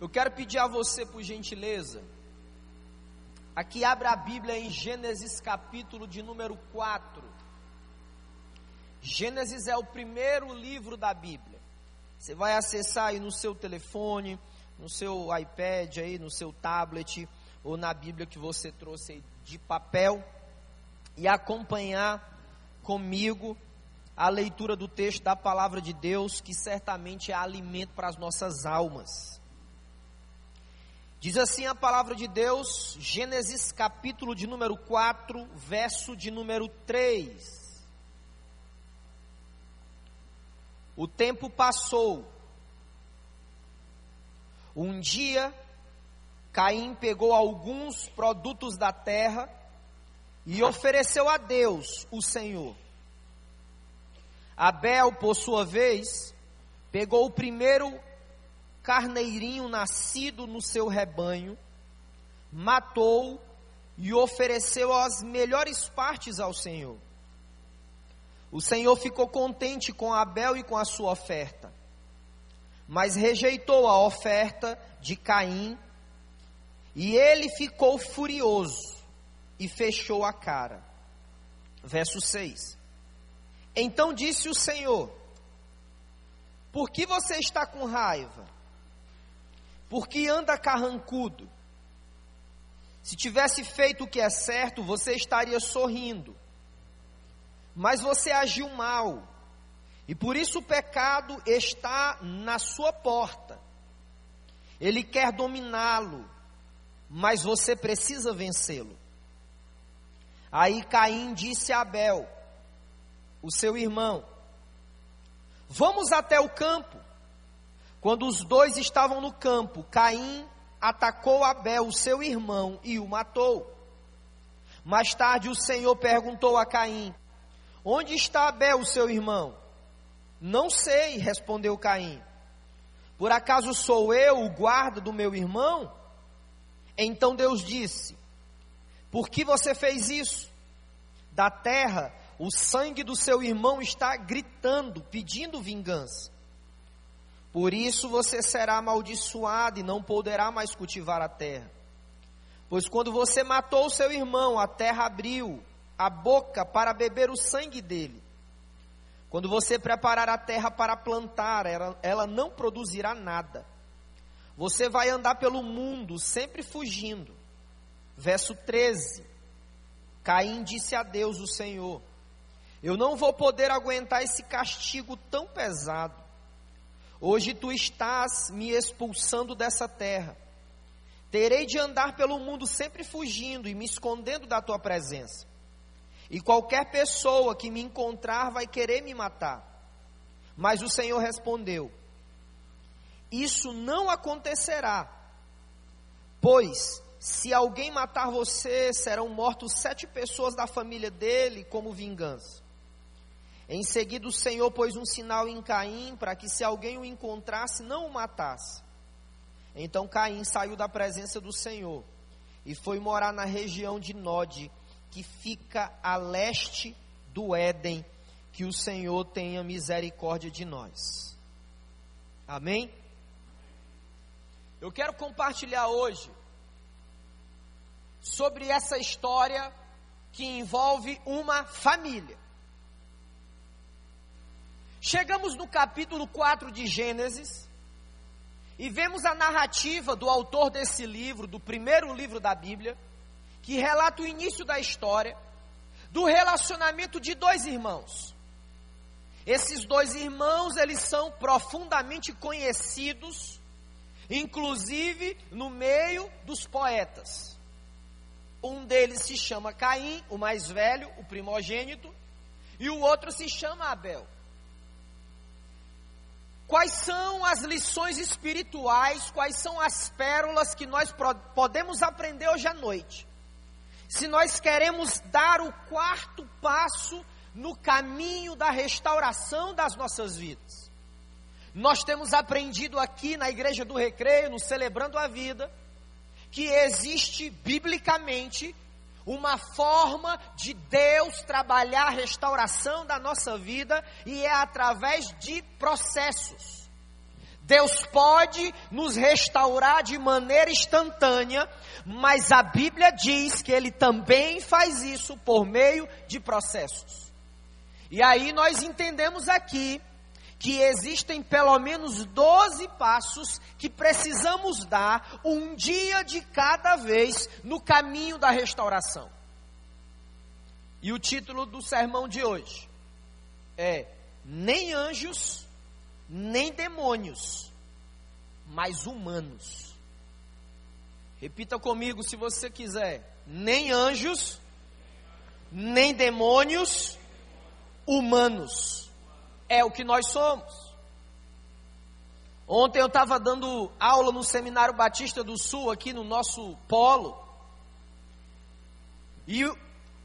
Eu quero pedir a você, por gentileza, aqui abra a Bíblia em Gênesis capítulo de número 4. Gênesis é o primeiro livro da Bíblia. Você vai acessar aí no seu telefone, no seu iPad aí, no seu tablet ou na Bíblia que você trouxe aí de papel e acompanhar comigo a leitura do texto da palavra de Deus, que certamente é alimento para as nossas almas. Diz assim a palavra de Deus, Gênesis capítulo de número 4, verso de número 3. O tempo passou. Um dia, Caim pegou alguns produtos da terra e ofereceu a Deus, o Senhor. Abel, por sua vez, pegou o primeiro carneirinho nascido no seu rebanho, matou e ofereceu as melhores partes ao Senhor. O Senhor ficou contente com Abel e com a sua oferta, mas rejeitou a oferta de Caim, e ele ficou furioso e fechou a cara. Verso 6. Então disse o Senhor: Por que você está com raiva? Por que anda carrancudo? Se tivesse feito o que é certo, você estaria sorrindo mas você agiu mal, e por isso o pecado está na sua porta. Ele quer dominá-lo, mas você precisa vencê-lo. Aí Caim disse a Abel, o seu irmão: Vamos até o campo. Quando os dois estavam no campo, Caim atacou Abel, seu irmão, e o matou. Mais tarde o Senhor perguntou a Caim: Onde está Abel, seu irmão? Não sei, respondeu Caim. Por acaso sou eu o guarda do meu irmão? Então Deus disse: Por que você fez isso? Da terra, o sangue do seu irmão está gritando, pedindo vingança. Por isso você será amaldiçoado e não poderá mais cultivar a terra. Pois quando você matou seu irmão, a terra abriu a boca para beber o sangue dele. Quando você preparar a terra para plantar, ela, ela não produzirá nada. Você vai andar pelo mundo sempre fugindo. Verso 13. Caim disse a Deus, o Senhor: Eu não vou poder aguentar esse castigo tão pesado. Hoje tu estás me expulsando dessa terra. Terei de andar pelo mundo sempre fugindo e me escondendo da tua presença. E qualquer pessoa que me encontrar vai querer me matar. Mas o Senhor respondeu: Isso não acontecerá, pois se alguém matar você, serão mortos sete pessoas da família dele como vingança. Em seguida, o Senhor pôs um sinal em Caim para que, se alguém o encontrasse, não o matasse. Então Caim saiu da presença do Senhor e foi morar na região de Nod, que fica a leste do Éden, que o Senhor tenha misericórdia de nós. Amém? Eu quero compartilhar hoje sobre essa história que envolve uma família. Chegamos no capítulo 4 de Gênesis e vemos a narrativa do autor desse livro, do primeiro livro da Bíblia, que relata o início da história do relacionamento de dois irmãos. Esses dois irmãos, eles são profundamente conhecidos, inclusive no meio dos poetas. Um deles se chama Caim, o mais velho, o primogênito, e o outro se chama Abel. Quais são as lições espirituais, quais são as pérolas que nós podemos aprender hoje à noite se nós queremos dar o quarto passo no caminho da restauração das nossas vidas. Nós temos aprendido aqui na Igreja do Recreio, no Celebrando a Vida, que existe biblicamente uma forma de Deus trabalhar a restauração da nossa vida e é através de processos. Deus pode nos restaurar de maneira instantânea, mas a Bíblia diz que Ele também faz isso por meio de processos. E aí nós entendemos aqui que existem pelo menos 12 passos que precisamos dar um dia de cada vez no caminho da restauração. E o título do sermão de hoje é: Nem anjos, nem demônios, mas humanos. Repita comigo se você quiser: Nem anjos, nem demônios, humanos é o que nós somos. Ontem eu estava dando aula no Seminário Batista do Sul, aqui no nosso polo, e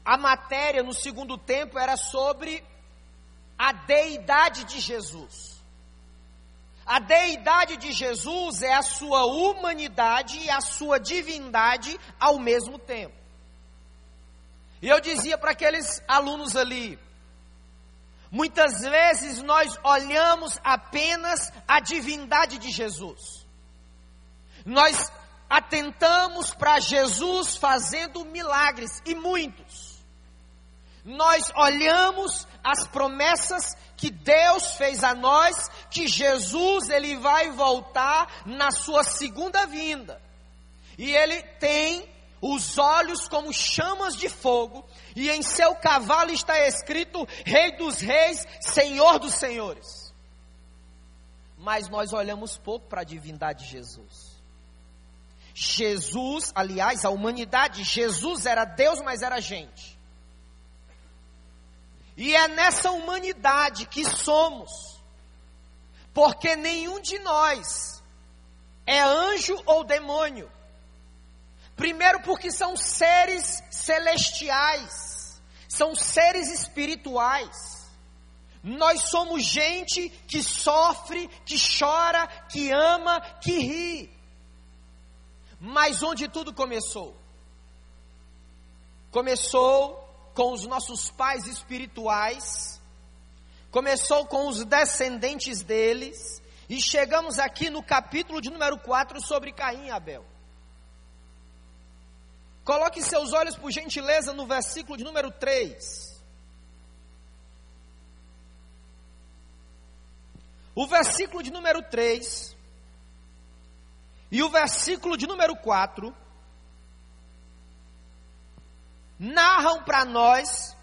a matéria no segundo tempo era sobre a deidade de Jesus. A deidade de Jesus é a sua humanidade e a sua divindade ao mesmo tempo. E eu dizia para aqueles alunos ali: Muitas vezes nós olhamos apenas a divindade de Jesus. Nós atentamos para Jesus fazendo milagres e muitos. Nós olhamos as promessas que Deus fez a nós, que Jesus ele vai voltar na sua segunda vinda. E ele tem os olhos como chamas de fogo, e em seu cavalo está escrito Rei dos Reis, Senhor dos Senhores. Mas nós olhamos pouco para a divindade de Jesus. Jesus, aliás, a humanidade, Jesus era Deus, mas era gente. E é nessa humanidade que somos, porque nenhum de nós é anjo ou demônio. Primeiro, porque são seres celestiais, são seres espirituais. Nós somos gente que sofre, que chora, que ama, que ri. Mas onde tudo começou? Começou com os nossos pais espirituais, começou com os descendentes deles, e chegamos aqui no capítulo de número 4 sobre Caim e Abel. Coloque seus olhos, por gentileza, no versículo de número 3. O versículo de número 3 e o versículo de número 4 narram para nós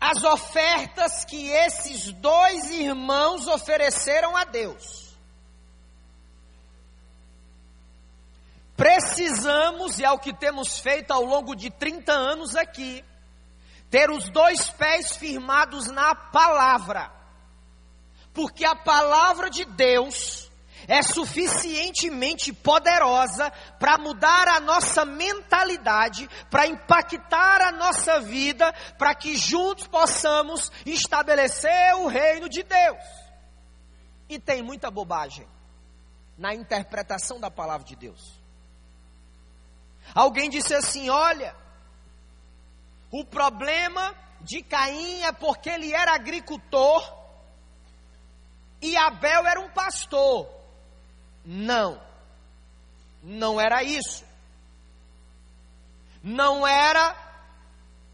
as ofertas que esses dois irmãos ofereceram a Deus. Precisamos, e é o que temos feito ao longo de 30 anos aqui, ter os dois pés firmados na palavra. Porque a palavra de Deus é suficientemente poderosa para mudar a nossa mentalidade, para impactar a nossa vida, para que juntos possamos estabelecer o reino de Deus. E tem muita bobagem na interpretação da palavra de Deus. Alguém disse assim: olha, o problema de Caim é porque ele era agricultor e Abel era um pastor. Não, não era isso. Não era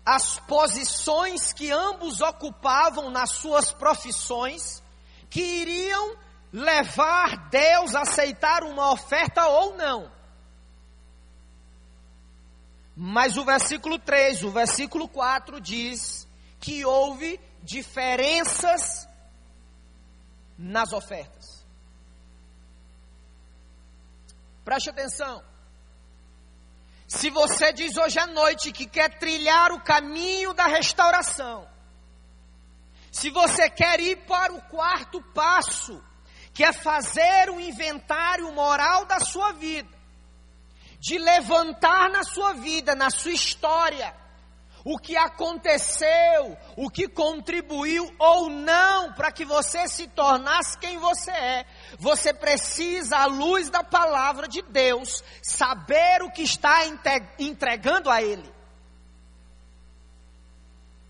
as posições que ambos ocupavam nas suas profissões que iriam levar Deus a aceitar uma oferta ou não. Mas o versículo 3, o versículo 4 diz que houve diferenças nas ofertas. Preste atenção. Se você diz hoje à noite que quer trilhar o caminho da restauração, se você quer ir para o quarto passo, que é fazer o inventário moral da sua vida, de levantar na sua vida, na sua história, o que aconteceu, o que contribuiu ou não para que você se tornasse quem você é. Você precisa, à luz da palavra de Deus, saber o que está entregando a Ele.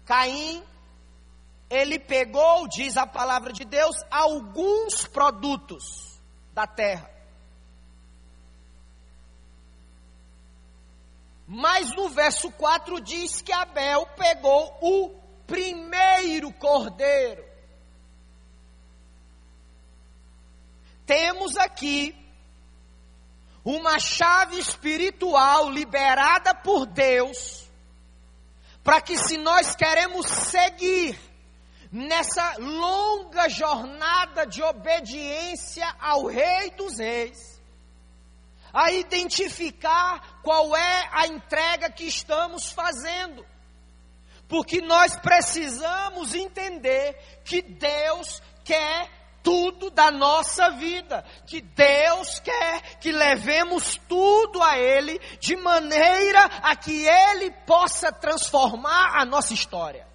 Caim, ele pegou, diz a palavra de Deus, alguns produtos da terra. Mas no verso 4 diz que Abel pegou o primeiro cordeiro. Temos aqui uma chave espiritual liberada por Deus, para que se nós queremos seguir nessa longa jornada de obediência ao Rei dos Reis, a identificar qual é a entrega que estamos fazendo. Porque nós precisamos entender que Deus quer tudo da nossa vida, que Deus quer que levemos tudo a Ele, de maneira a que Ele possa transformar a nossa história.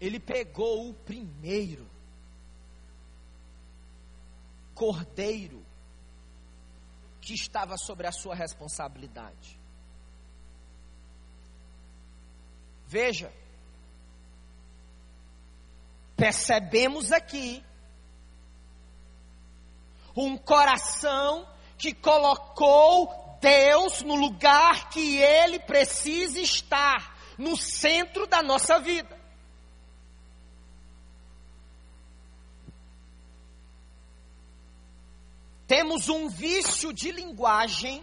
Ele pegou o primeiro cordeiro que estava sobre a sua responsabilidade. Veja, percebemos aqui um coração que colocou Deus no lugar que ele precisa estar, no centro da nossa vida. Temos um vício de linguagem,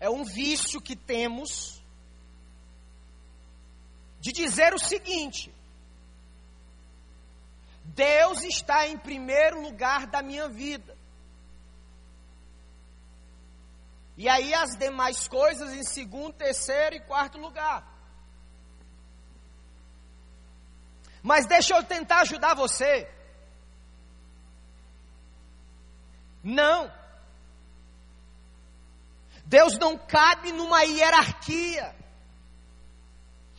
é um vício que temos de dizer o seguinte: Deus está em primeiro lugar da minha vida. E aí as demais coisas em segundo, terceiro e quarto lugar. Mas deixa eu tentar ajudar você. Não. Deus não cabe numa hierarquia.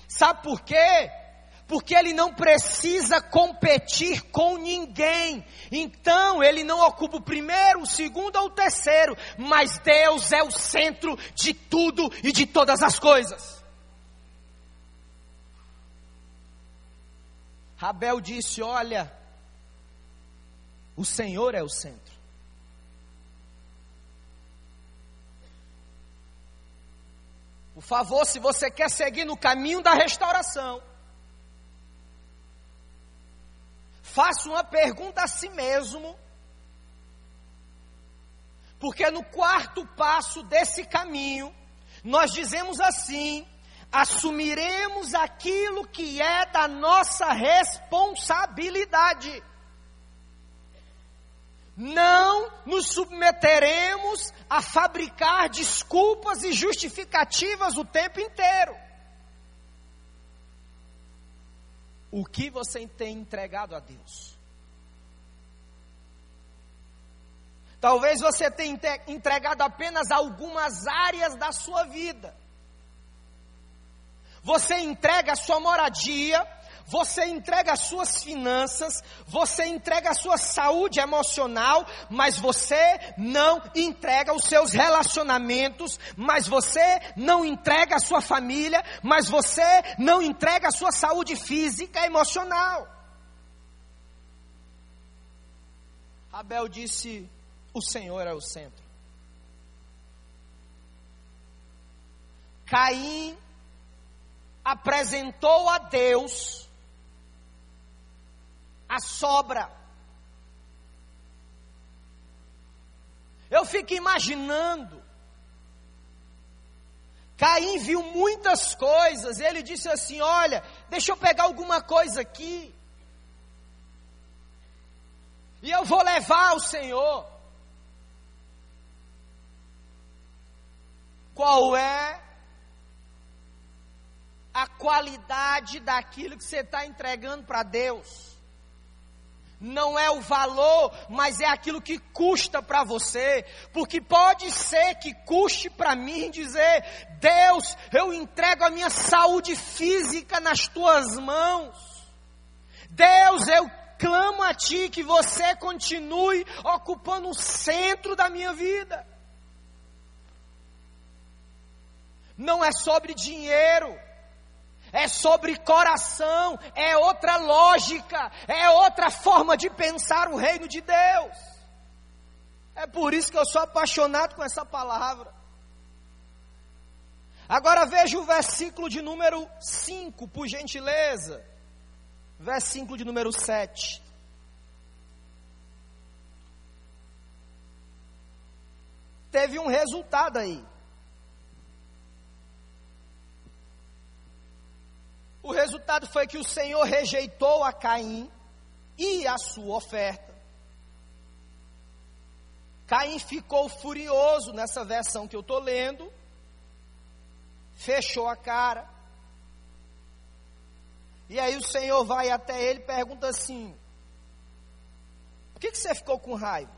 Sabe por quê? Porque ele não precisa competir com ninguém. Então, ele não ocupa o primeiro, o segundo ou o terceiro. Mas Deus é o centro de tudo e de todas as coisas. Rabel disse: Olha, o Senhor é o centro. Por favor, se você quer seguir no caminho da restauração, faça uma pergunta a si mesmo, porque no quarto passo desse caminho, nós dizemos assim: assumiremos aquilo que é da nossa responsabilidade não nos submeteremos a fabricar desculpas e justificativas o tempo inteiro. O que você tem entregado a Deus? Talvez você tenha entregado apenas algumas áreas da sua vida. Você entrega a sua moradia, você entrega as suas finanças, você entrega a sua saúde emocional, mas você não entrega os seus relacionamentos, mas você não entrega a sua família, mas você não entrega a sua saúde física e emocional. Abel disse: O Senhor é o centro. Caim apresentou a Deus a sobra. Eu fico imaginando. Caim viu muitas coisas, ele disse assim: Olha, deixa eu pegar alguma coisa aqui, e eu vou levar ao Senhor. Qual é a qualidade daquilo que você está entregando para Deus? Não é o valor, mas é aquilo que custa para você, porque pode ser que custe para mim dizer: Deus, eu entrego a minha saúde física nas tuas mãos. Deus, eu clamo a ti que você continue ocupando o centro da minha vida. não é sobre dinheiro, é sobre coração, é outra lógica, é outra forma de pensar o reino de Deus. É por isso que eu sou apaixonado com essa palavra. Agora veja o versículo de número 5, por gentileza. Versículo de número 7. Teve um resultado aí. O resultado foi que o Senhor rejeitou a Caim e a sua oferta. Caim ficou furioso nessa versão que eu estou lendo, fechou a cara. E aí o Senhor vai até ele e pergunta assim: Por que, que você ficou com raiva?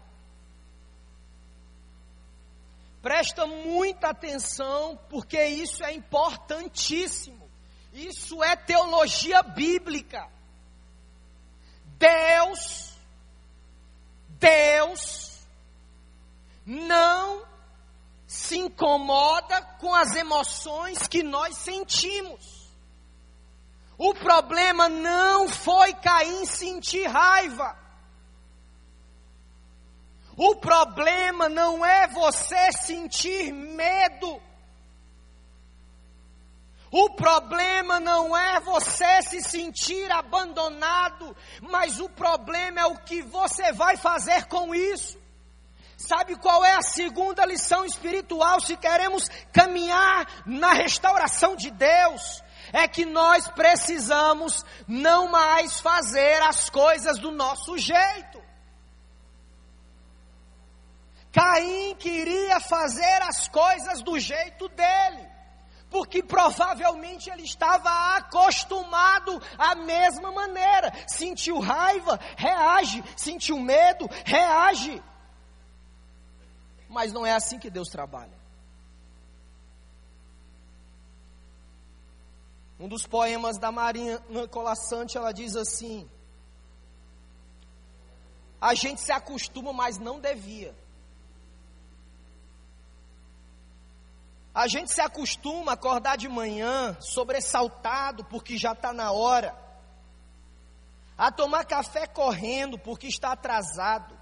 Presta muita atenção, porque isso é importantíssimo. Isso é teologia bíblica. Deus, Deus, não se incomoda com as emoções que nós sentimos. O problema não foi Caim sentir raiva. O problema não é você sentir medo. O problema não é você se sentir abandonado, mas o problema é o que você vai fazer com isso. Sabe qual é a segunda lição espiritual se queremos caminhar na restauração de Deus? É que nós precisamos não mais fazer as coisas do nosso jeito. Caim queria fazer as coisas do jeito dele porque provavelmente ele estava acostumado à mesma maneira. Sentiu raiva, reage. Sentiu medo, reage. Mas não é assim que Deus trabalha. Um dos poemas da Marinha Colassante, ela diz assim: A gente se acostuma, mas não devia. A gente se acostuma a acordar de manhã sobressaltado porque já está na hora, a tomar café correndo porque está atrasado,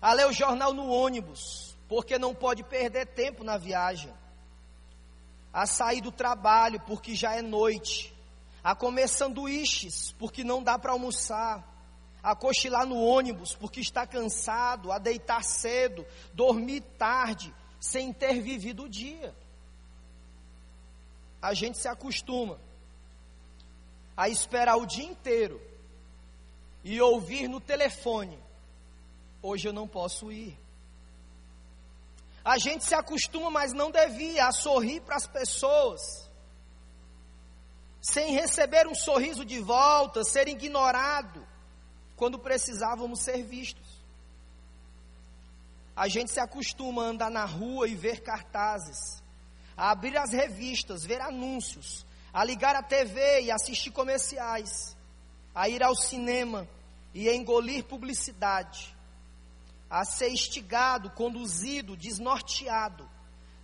a ler o jornal no ônibus porque não pode perder tempo na viagem, a sair do trabalho porque já é noite, a comer sanduíches porque não dá para almoçar, a cochilar no ônibus porque está cansado, a deitar cedo, dormir tarde, sem ter vivido o dia. A gente se acostuma a esperar o dia inteiro e ouvir no telefone: hoje eu não posso ir. A gente se acostuma, mas não devia, a sorrir para as pessoas, sem receber um sorriso de volta, ser ignorado, quando precisávamos ser vistos. A gente se acostuma a andar na rua e ver cartazes, a abrir as revistas, ver anúncios, a ligar a TV e assistir comerciais, a ir ao cinema e engolir publicidade, a ser instigado, conduzido, desnorteado,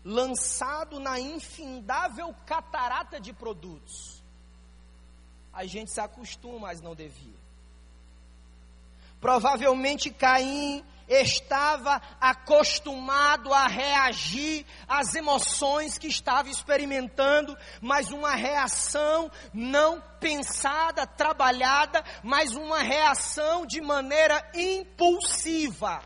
lançado na infindável catarata de produtos. A gente se acostuma, mas não devia. Provavelmente Caim estava acostumado a reagir às emoções que estava experimentando, mas uma reação não pensada, trabalhada, mas uma reação de maneira impulsiva.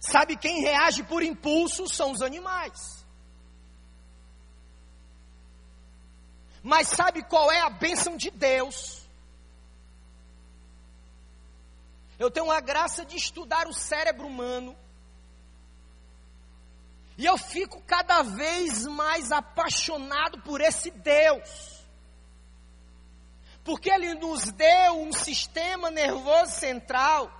Sabe quem reage por impulso são os animais. Mas sabe qual é a bênção de Deus? Eu tenho a graça de estudar o cérebro humano. E eu fico cada vez mais apaixonado por esse Deus. Porque Ele nos deu um sistema nervoso central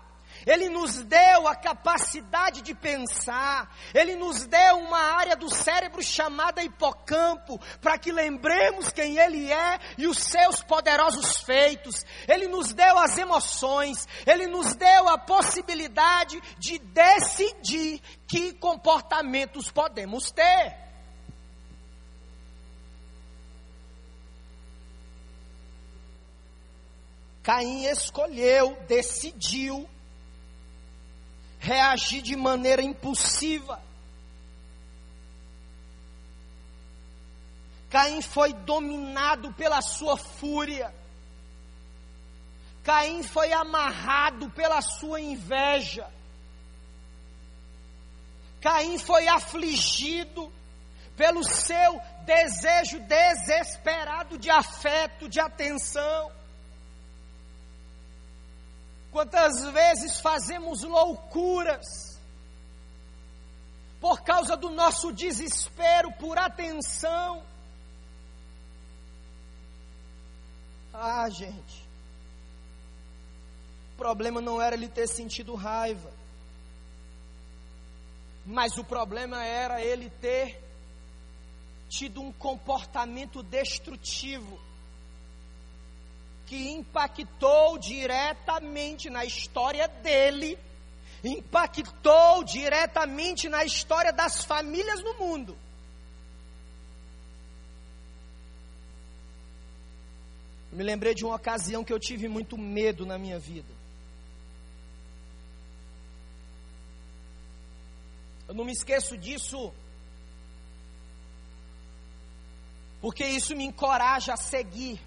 Ele nos deu a capacidade de pensar, Ele nos deu uma área do cérebro chamada hipocampo, para que lembremos quem Ele é e os seus poderosos feitos. Ele nos deu as emoções, Ele nos deu a possibilidade de decidir que comportamentos podemos ter. Caim escolheu, decidiu reagir de maneira impulsiva. Caim foi dominado pela sua fúria. Caim foi amarrado pela sua inveja. Caim foi afligido pelo seu desejo desesperado de afeto, de atenção. Quantas vezes fazemos loucuras por causa do nosso desespero por atenção? Ah, gente. O problema não era ele ter sentido raiva. Mas o problema era ele ter tido um comportamento destrutivo que impactou diretamente na história dele, impactou diretamente na história das famílias no mundo. Eu me lembrei de uma ocasião que eu tive muito medo na minha vida. Eu não me esqueço disso, porque isso me encoraja a seguir.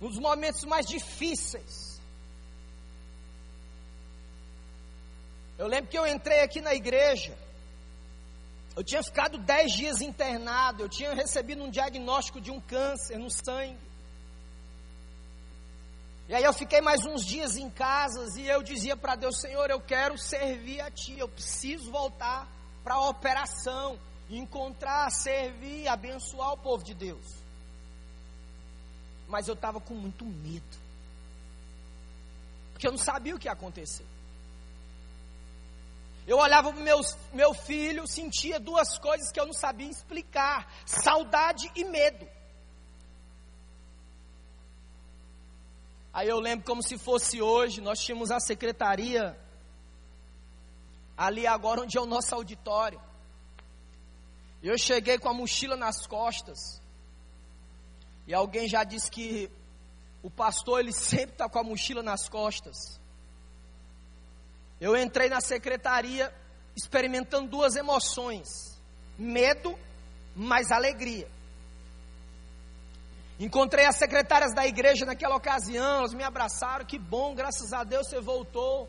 Nos momentos mais difíceis. Eu lembro que eu entrei aqui na igreja, eu tinha ficado dez dias internado, eu tinha recebido um diagnóstico de um câncer no sangue. E aí eu fiquei mais uns dias em casa e eu dizia para Deus, Senhor, eu quero servir a Ti, eu preciso voltar para a operação, encontrar, servir, abençoar o povo de Deus mas eu estava com muito medo. Porque eu não sabia o que ia acontecer. Eu olhava para o meu filho, sentia duas coisas que eu não sabia explicar: saudade e medo. Aí eu lembro como se fosse hoje, nós tínhamos a secretaria ali agora onde é o nosso auditório. Eu cheguei com a mochila nas costas. E alguém já disse que o pastor ele sempre está com a mochila nas costas. Eu entrei na secretaria experimentando duas emoções: medo, mas alegria. Encontrei as secretárias da igreja naquela ocasião, elas me abraçaram, que bom, graças a Deus você voltou.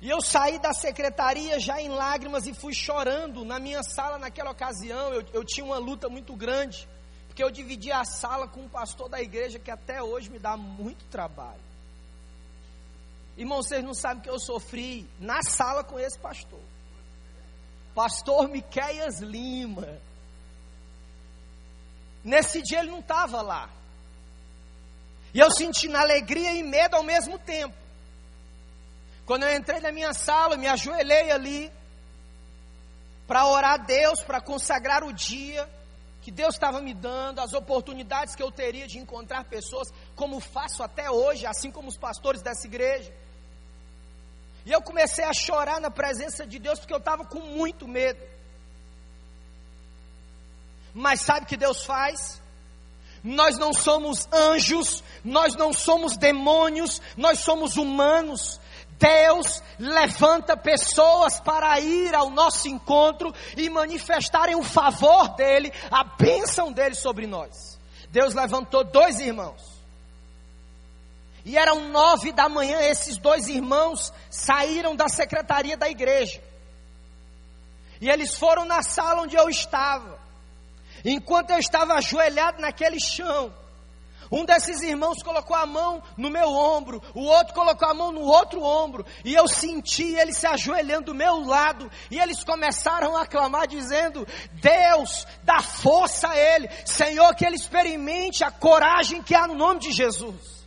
E eu saí da secretaria já em lágrimas e fui chorando na minha sala naquela ocasião. Eu, eu tinha uma luta muito grande porque eu dividi a sala com um pastor da igreja que até hoje me dá muito trabalho. Irmão, vocês não sabem que eu sofri na sala com esse pastor. Pastor Miqueias Lima. Nesse dia ele não estava lá. E eu senti na alegria e medo ao mesmo tempo. Quando eu entrei na minha sala, me ajoelhei ali para orar a Deus, para consagrar o dia que Deus estava me dando, as oportunidades que eu teria de encontrar pessoas, como faço até hoje, assim como os pastores dessa igreja. E eu comecei a chorar na presença de Deus porque eu estava com muito medo. Mas sabe o que Deus faz? Nós não somos anjos, nós não somos demônios, nós somos humanos. Deus levanta pessoas para ir ao nosso encontro e manifestarem o favor dele, a bênção dele sobre nós. Deus levantou dois irmãos. E eram nove da manhã, esses dois irmãos saíram da secretaria da igreja. E eles foram na sala onde eu estava. Enquanto eu estava ajoelhado naquele chão, Um desses irmãos colocou a mão no meu ombro, o outro colocou a mão no outro ombro, e eu senti ele se ajoelhando do meu lado, e eles começaram a clamar, dizendo: Deus, dá força a ele, Senhor, que ele experimente a coragem que há no nome de Jesus.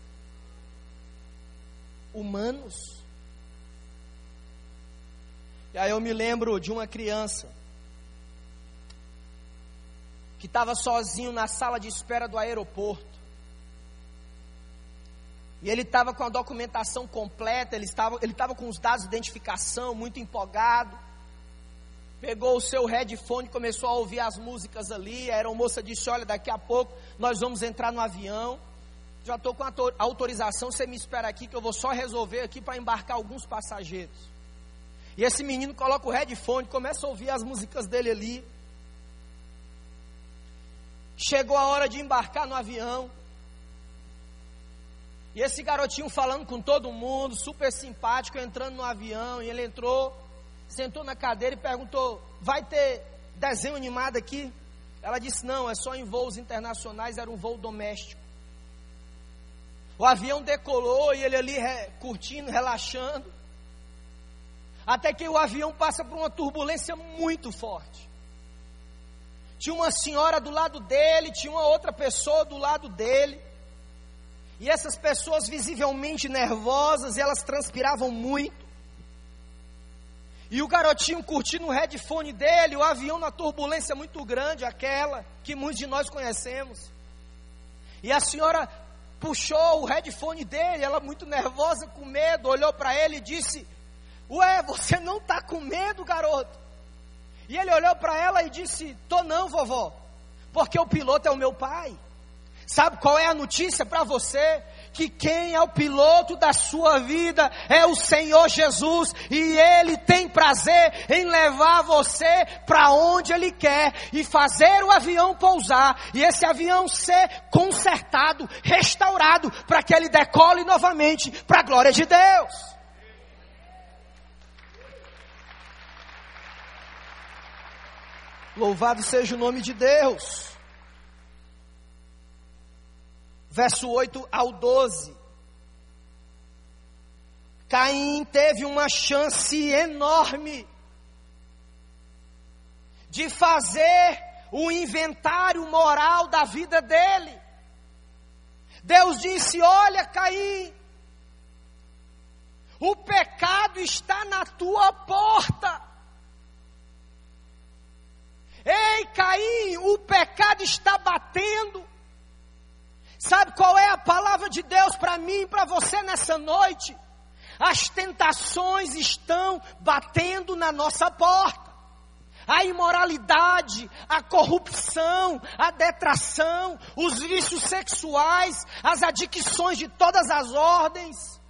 Humanos. E aí eu me lembro de uma criança que estava sozinho na sala de espera do aeroporto. E ele estava com a documentação completa, ele estava, ele com os dados de identificação, muito empolgado. Pegou o seu headphone, começou a ouvir as músicas ali. A aeromoça disse: Olha, daqui a pouco nós vamos entrar no avião. Já estou com a autorização, você me espera aqui que eu vou só resolver aqui para embarcar alguns passageiros. E esse menino coloca o headphone, começa a ouvir as músicas dele ali. Chegou a hora de embarcar no avião. E esse garotinho falando com todo mundo, super simpático, entrando no avião, e ele entrou, sentou na cadeira e perguntou: Vai ter desenho animado aqui? Ela disse: Não, é só em voos internacionais, era um voo doméstico. O avião decolou e ele ali re, curtindo, relaxando. Até que o avião passa por uma turbulência muito forte. Tinha uma senhora do lado dele, tinha uma outra pessoa do lado dele. E essas pessoas visivelmente nervosas, elas transpiravam muito. E o garotinho curtindo o headphone dele, o avião na turbulência muito grande, aquela que muitos de nós conhecemos. E a senhora puxou o headphone dele, ela muito nervosa, com medo, olhou para ele e disse: Ué, você não está com medo, garoto? E ele olhou para ela e disse: Tô não, vovó, porque o piloto é o meu pai. Sabe qual é a notícia para você? Que quem é o piloto da sua vida é o Senhor Jesus e Ele tem prazer em levar você para onde Ele quer e fazer o avião pousar e esse avião ser consertado, restaurado para que ele decole novamente para a glória de Deus. Louvado seja o nome de Deus verso 8 ao 12. Caim teve uma chance enorme de fazer o inventário moral da vida dele. Deus disse: Olha, Caim, o pecado está na tua porta. Ei, Caim, o pecado está batendo. Sabe qual é a palavra de Deus para mim e para você nessa noite? As tentações estão batendo na nossa porta. A imoralidade, a corrupção, a detração, os vícios sexuais, as adicções de todas as ordens.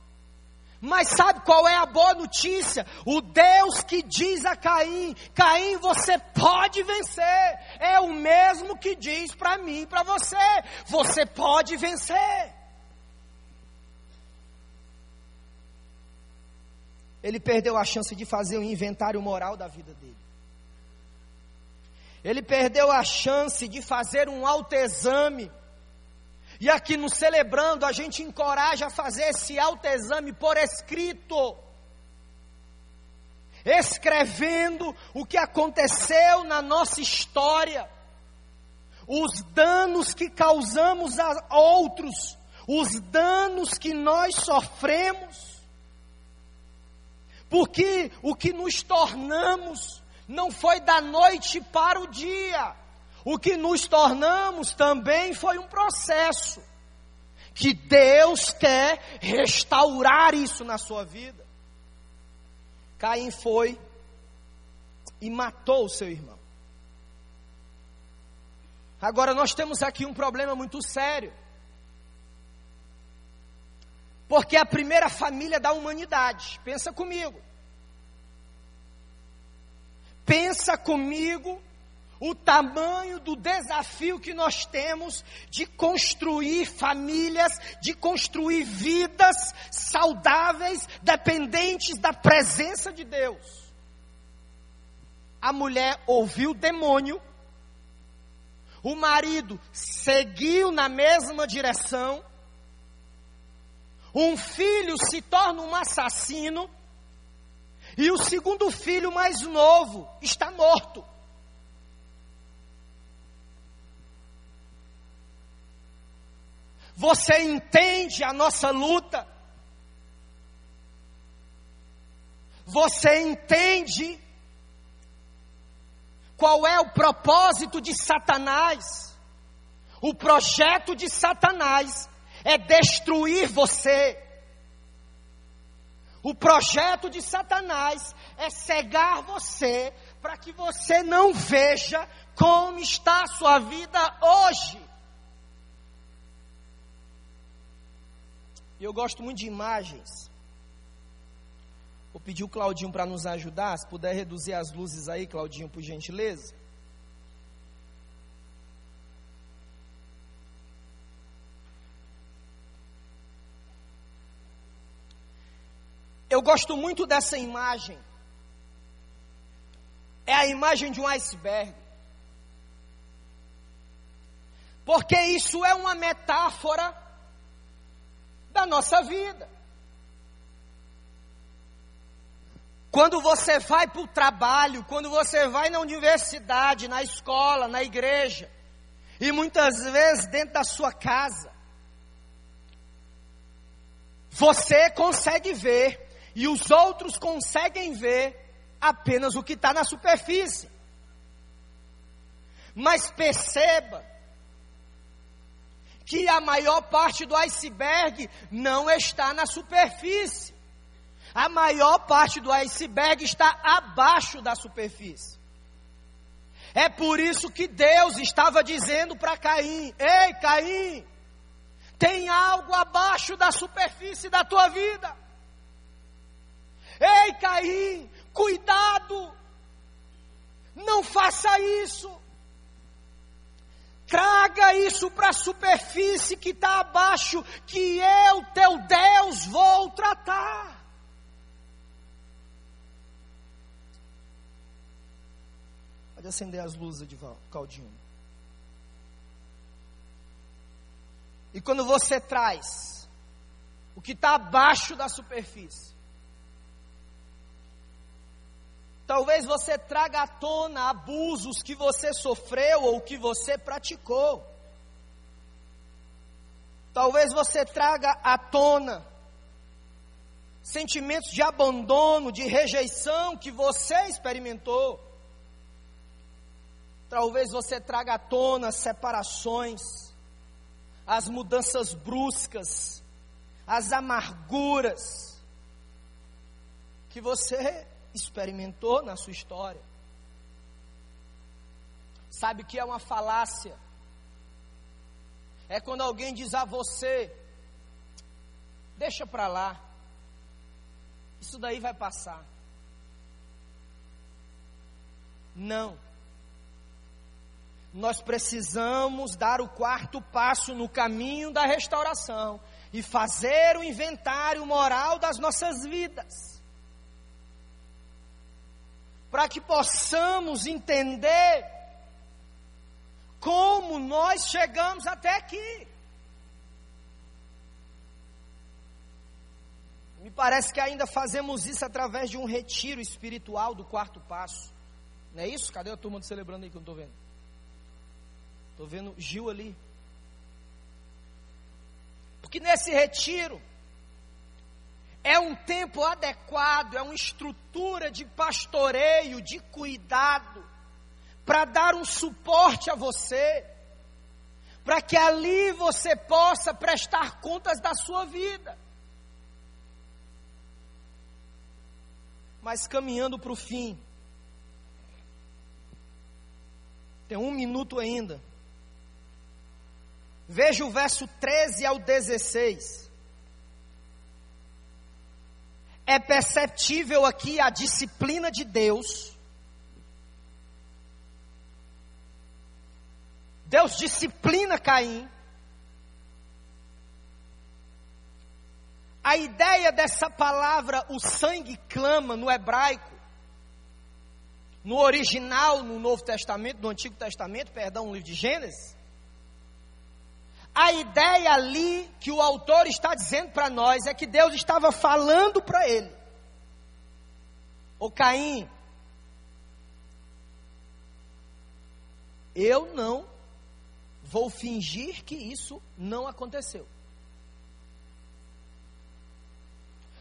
Mas sabe qual é a boa notícia? O Deus que diz a Caim: Caim, você pode vencer. É o mesmo que diz para mim e para você: você pode vencer. Ele perdeu a chance de fazer um inventário moral da vida dele. Ele perdeu a chance de fazer um autoexame e aqui no Celebrando, a gente encoraja a fazer esse autoexame por escrito. Escrevendo o que aconteceu na nossa história, os danos que causamos a outros, os danos que nós sofremos, porque o que nos tornamos não foi da noite para o dia, o que nos tornamos também foi um processo que Deus quer restaurar isso na sua vida. Caim foi e matou o seu irmão. Agora nós temos aqui um problema muito sério. Porque é a primeira família da humanidade. Pensa comigo. Pensa comigo o tamanho do desafio que nós temos de construir famílias, de construir vidas saudáveis, dependentes da presença de Deus. A mulher ouviu o demônio, o marido seguiu na mesma direção, um filho se torna um assassino, e o segundo filho mais novo está morto. Você entende a nossa luta? Você entende qual é o propósito de Satanás? O projeto de Satanás é destruir você. O projeto de Satanás é cegar você para que você não veja como está a sua vida hoje. E eu gosto muito de imagens. Vou pedir o Claudinho para nos ajudar, se puder reduzir as luzes aí, Claudinho, por gentileza. Eu gosto muito dessa imagem. É a imagem de um iceberg. Porque isso é uma metáfora da nossa vida. Quando você vai para o trabalho, quando você vai na universidade, na escola, na igreja, e muitas vezes dentro da sua casa, você consegue ver, e os outros conseguem ver apenas o que está na superfície. Mas perceba que a maior parte do iceberg não está na superfície. A maior parte do iceberg está abaixo da superfície. É por isso que Deus estava dizendo para Caim: Ei, Caim, tem algo abaixo da superfície da tua vida. Ei, Caim, cuidado, não faça isso. Traga isso para a superfície que está abaixo, que eu, teu Deus, vou tratar. Pode acender as luzes de Caldinho. E quando você traz o que está abaixo da superfície, talvez você traga à tona abusos que você sofreu ou que você praticou. Talvez você traga à tona sentimentos de abandono, de rejeição que você experimentou. Talvez você traga à tona as separações, as mudanças bruscas, as amarguras que você experimentou na sua história. Sabe que é uma falácia? É quando alguém diz a você: deixa para lá, isso daí vai passar. Não nós precisamos dar o quarto passo no caminho da restauração e fazer o inventário moral das nossas vidas. Para que possamos entender como nós chegamos até aqui. Me parece que ainda fazemos isso através de um retiro espiritual do quarto passo. Não é isso? Cadê a turma celebrando aí que eu não estou vendo? Estou vendo Gil ali. Porque nesse retiro é um tempo adequado, é uma estrutura de pastoreio, de cuidado, para dar um suporte a você, para que ali você possa prestar contas da sua vida. Mas caminhando para o fim, tem um minuto ainda. Veja o verso 13 ao 16. É perceptível aqui a disciplina de Deus. Deus disciplina Caim. A ideia dessa palavra, o sangue clama no hebraico, no original, no Novo Testamento, no Antigo Testamento, perdão, no livro de Gênesis, a ideia ali que o autor está dizendo para nós é que Deus estava falando para ele. Ô Caim, eu não vou fingir que isso não aconteceu.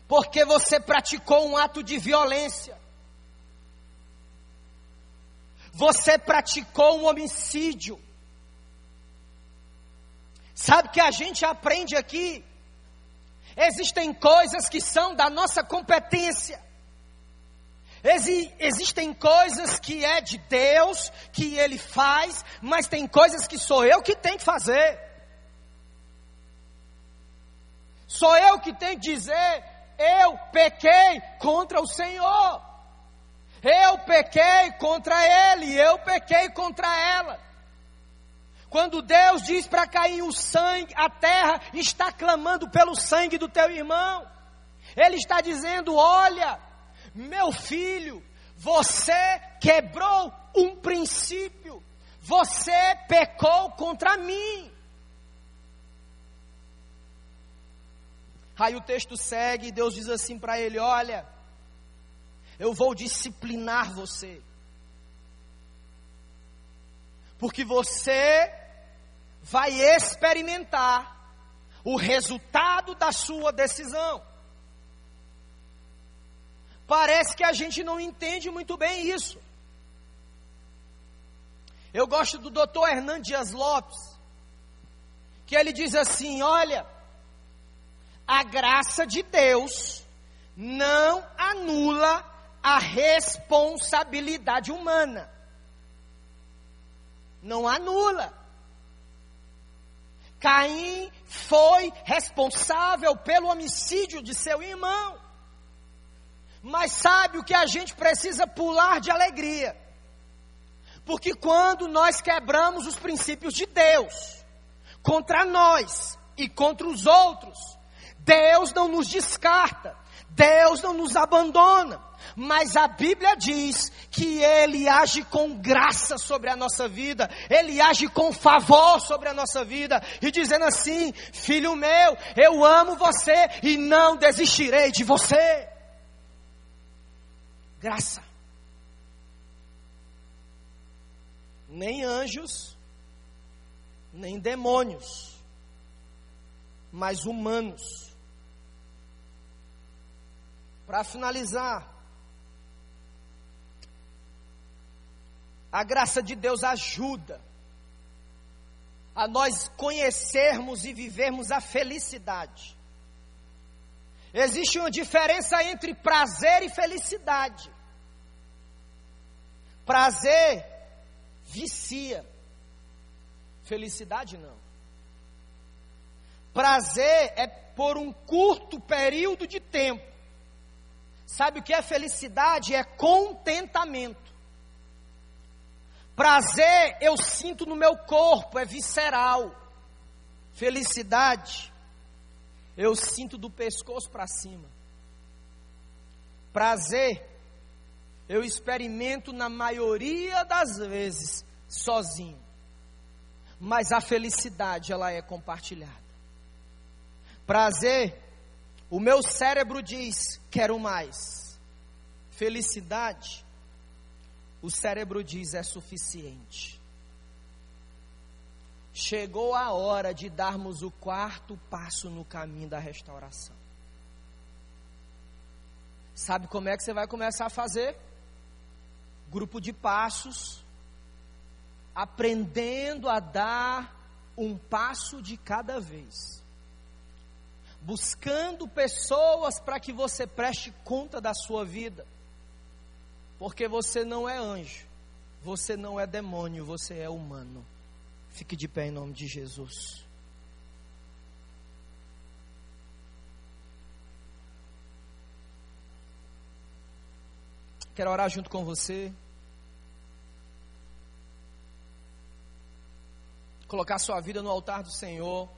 Porque você praticou um ato de violência. Você praticou um homicídio. Sabe que a gente aprende aqui? Existem coisas que são da nossa competência. Exi existem coisas que é de Deus, que Ele faz, mas tem coisas que sou eu que tenho que fazer. Sou eu que tenho que dizer, eu pequei contra o Senhor. Eu pequei contra ele, eu pequei contra ela. Quando Deus diz para cair o sangue, a terra está clamando pelo sangue do teu irmão. Ele está dizendo: Olha, meu filho, você quebrou um princípio, você pecou contra mim. Aí o texto segue e Deus diz assim para ele: Olha, eu vou disciplinar você. Porque você vai experimentar o resultado da sua decisão. Parece que a gente não entende muito bem isso. Eu gosto do Dr. Hernandes Dias Lopes, que ele diz assim: olha, a graça de Deus não anula a responsabilidade humana. Não anula. Caim foi responsável pelo homicídio de seu irmão. Mas sabe o que a gente precisa pular de alegria? Porque quando nós quebramos os princípios de Deus contra nós e contra os outros, Deus não nos descarta, Deus não nos abandona, mas a Bíblia diz que Ele age com graça sobre a nossa vida, Ele age com favor sobre a nossa vida, e dizendo assim: Filho meu, eu amo você e não desistirei de você graça. Nem anjos, nem demônios, mas humanos. Para finalizar, a graça de Deus ajuda a nós conhecermos e vivermos a felicidade. Existe uma diferença entre prazer e felicidade. Prazer vicia, felicidade não. Prazer é por um curto período de tempo. Sabe o que é felicidade? É contentamento. Prazer eu sinto no meu corpo, é visceral. Felicidade eu sinto do pescoço para cima. Prazer, eu experimento na maioria das vezes sozinho. Mas a felicidade, ela é compartilhada. Prazer, o meu cérebro diz: quero mais. Felicidade, o cérebro diz: é suficiente. Chegou a hora de darmos o quarto passo no caminho da restauração. Sabe como é que você vai começar a fazer? Grupo de passos, aprendendo a dar um passo de cada vez. Buscando pessoas para que você preste conta da sua vida. Porque você não é anjo, você não é demônio, você é humano. Fique de pé em nome de Jesus. Quero orar junto com você. Colocar sua vida no altar do Senhor.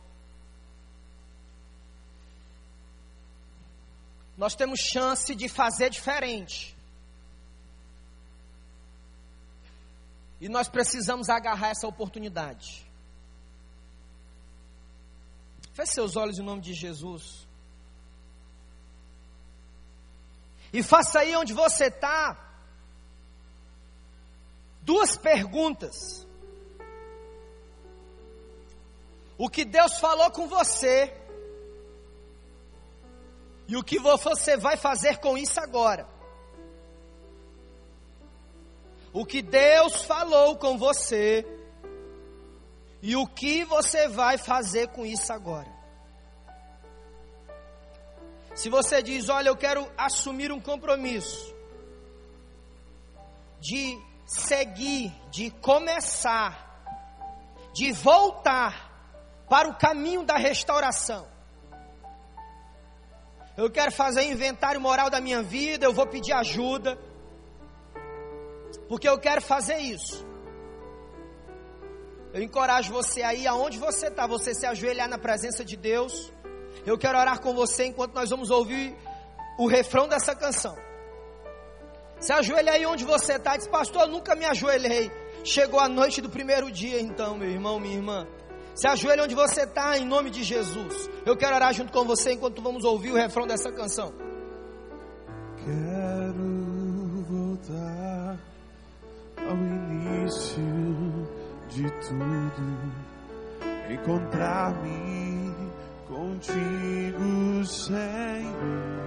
Nós temos chance de fazer diferente. E nós precisamos agarrar essa oportunidade. Feche seus olhos em nome de Jesus. E faça aí onde você está duas perguntas. O que Deus falou com você e o que você vai fazer com isso agora. O que Deus falou com você e o que você vai fazer com isso agora. Se você diz, olha, eu quero assumir um compromisso de seguir, de começar, de voltar para o caminho da restauração. Eu quero fazer inventário moral da minha vida, eu vou pedir ajuda porque eu quero fazer isso. Eu encorajo você aí, aonde você está, você se ajoelhar na presença de Deus. Eu quero orar com você enquanto nós vamos ouvir o refrão dessa canção. Se ajoelha aí onde você está, diz, pastor, eu nunca me ajoelhei. Chegou a noite do primeiro dia, então, meu irmão, minha irmã. Se ajoelha onde você está, em nome de Jesus. Eu quero orar junto com você enquanto vamos ouvir o refrão dessa canção. Quero de tudo, encontrar-me contigo, Senhor.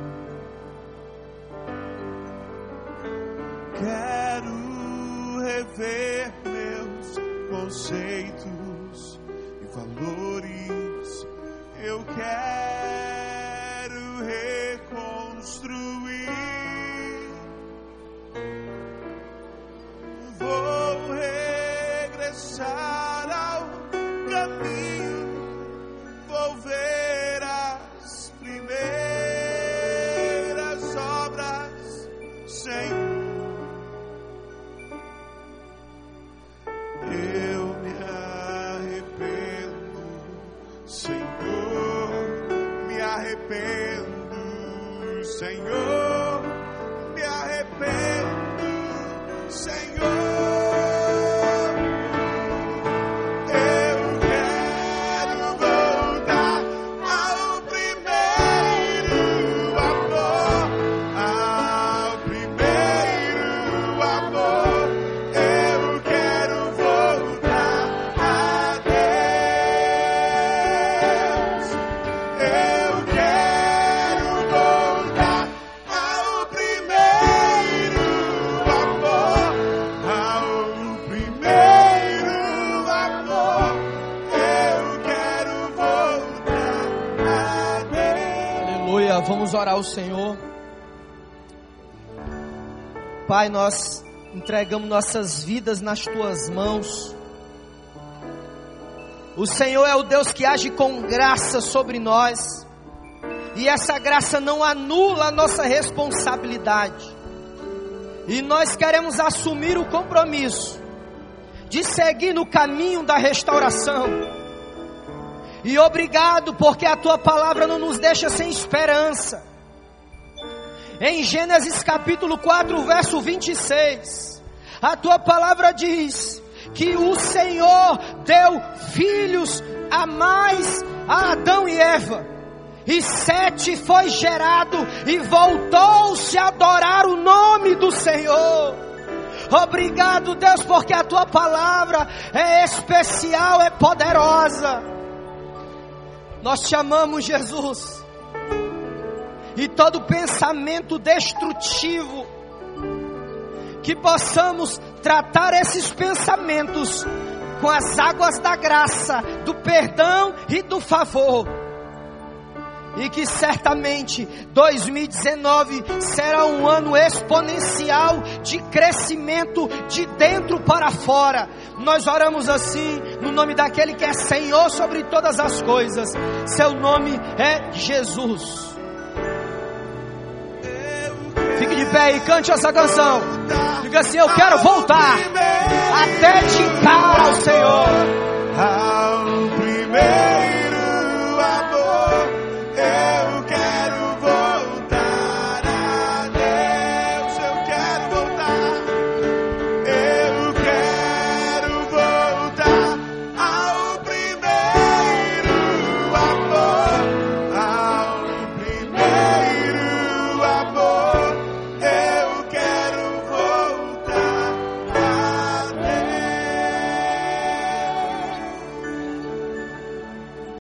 Quero rever meus conceitos e valores. Eu quero reconstruir. vou Senhor, ao Senhor. Pai, nós entregamos nossas vidas nas tuas mãos. O Senhor é o Deus que age com graça sobre nós. E essa graça não anula a nossa responsabilidade. E nós queremos assumir o compromisso de seguir no caminho da restauração. E obrigado, porque a tua palavra não nos deixa sem esperança. Em Gênesis capítulo 4, verso 26, a tua palavra diz que o Senhor deu filhos a mais a Adão e Eva. E Sete foi gerado e voltou-se a adorar o nome do Senhor. Obrigado, Deus, porque a tua palavra é especial, é poderosa. Nós te amamos, Jesus. E todo pensamento destrutivo, que possamos tratar esses pensamentos com as águas da graça, do perdão e do favor. E que certamente 2019 será um ano exponencial de crescimento de dentro para fora. Nós oramos assim no nome daquele que é Senhor sobre todas as coisas. Seu nome é Jesus. Fique de pé e cante essa canção. Diga assim: Eu quero voltar até te dar ao Senhor. Ao primeiro amor, eu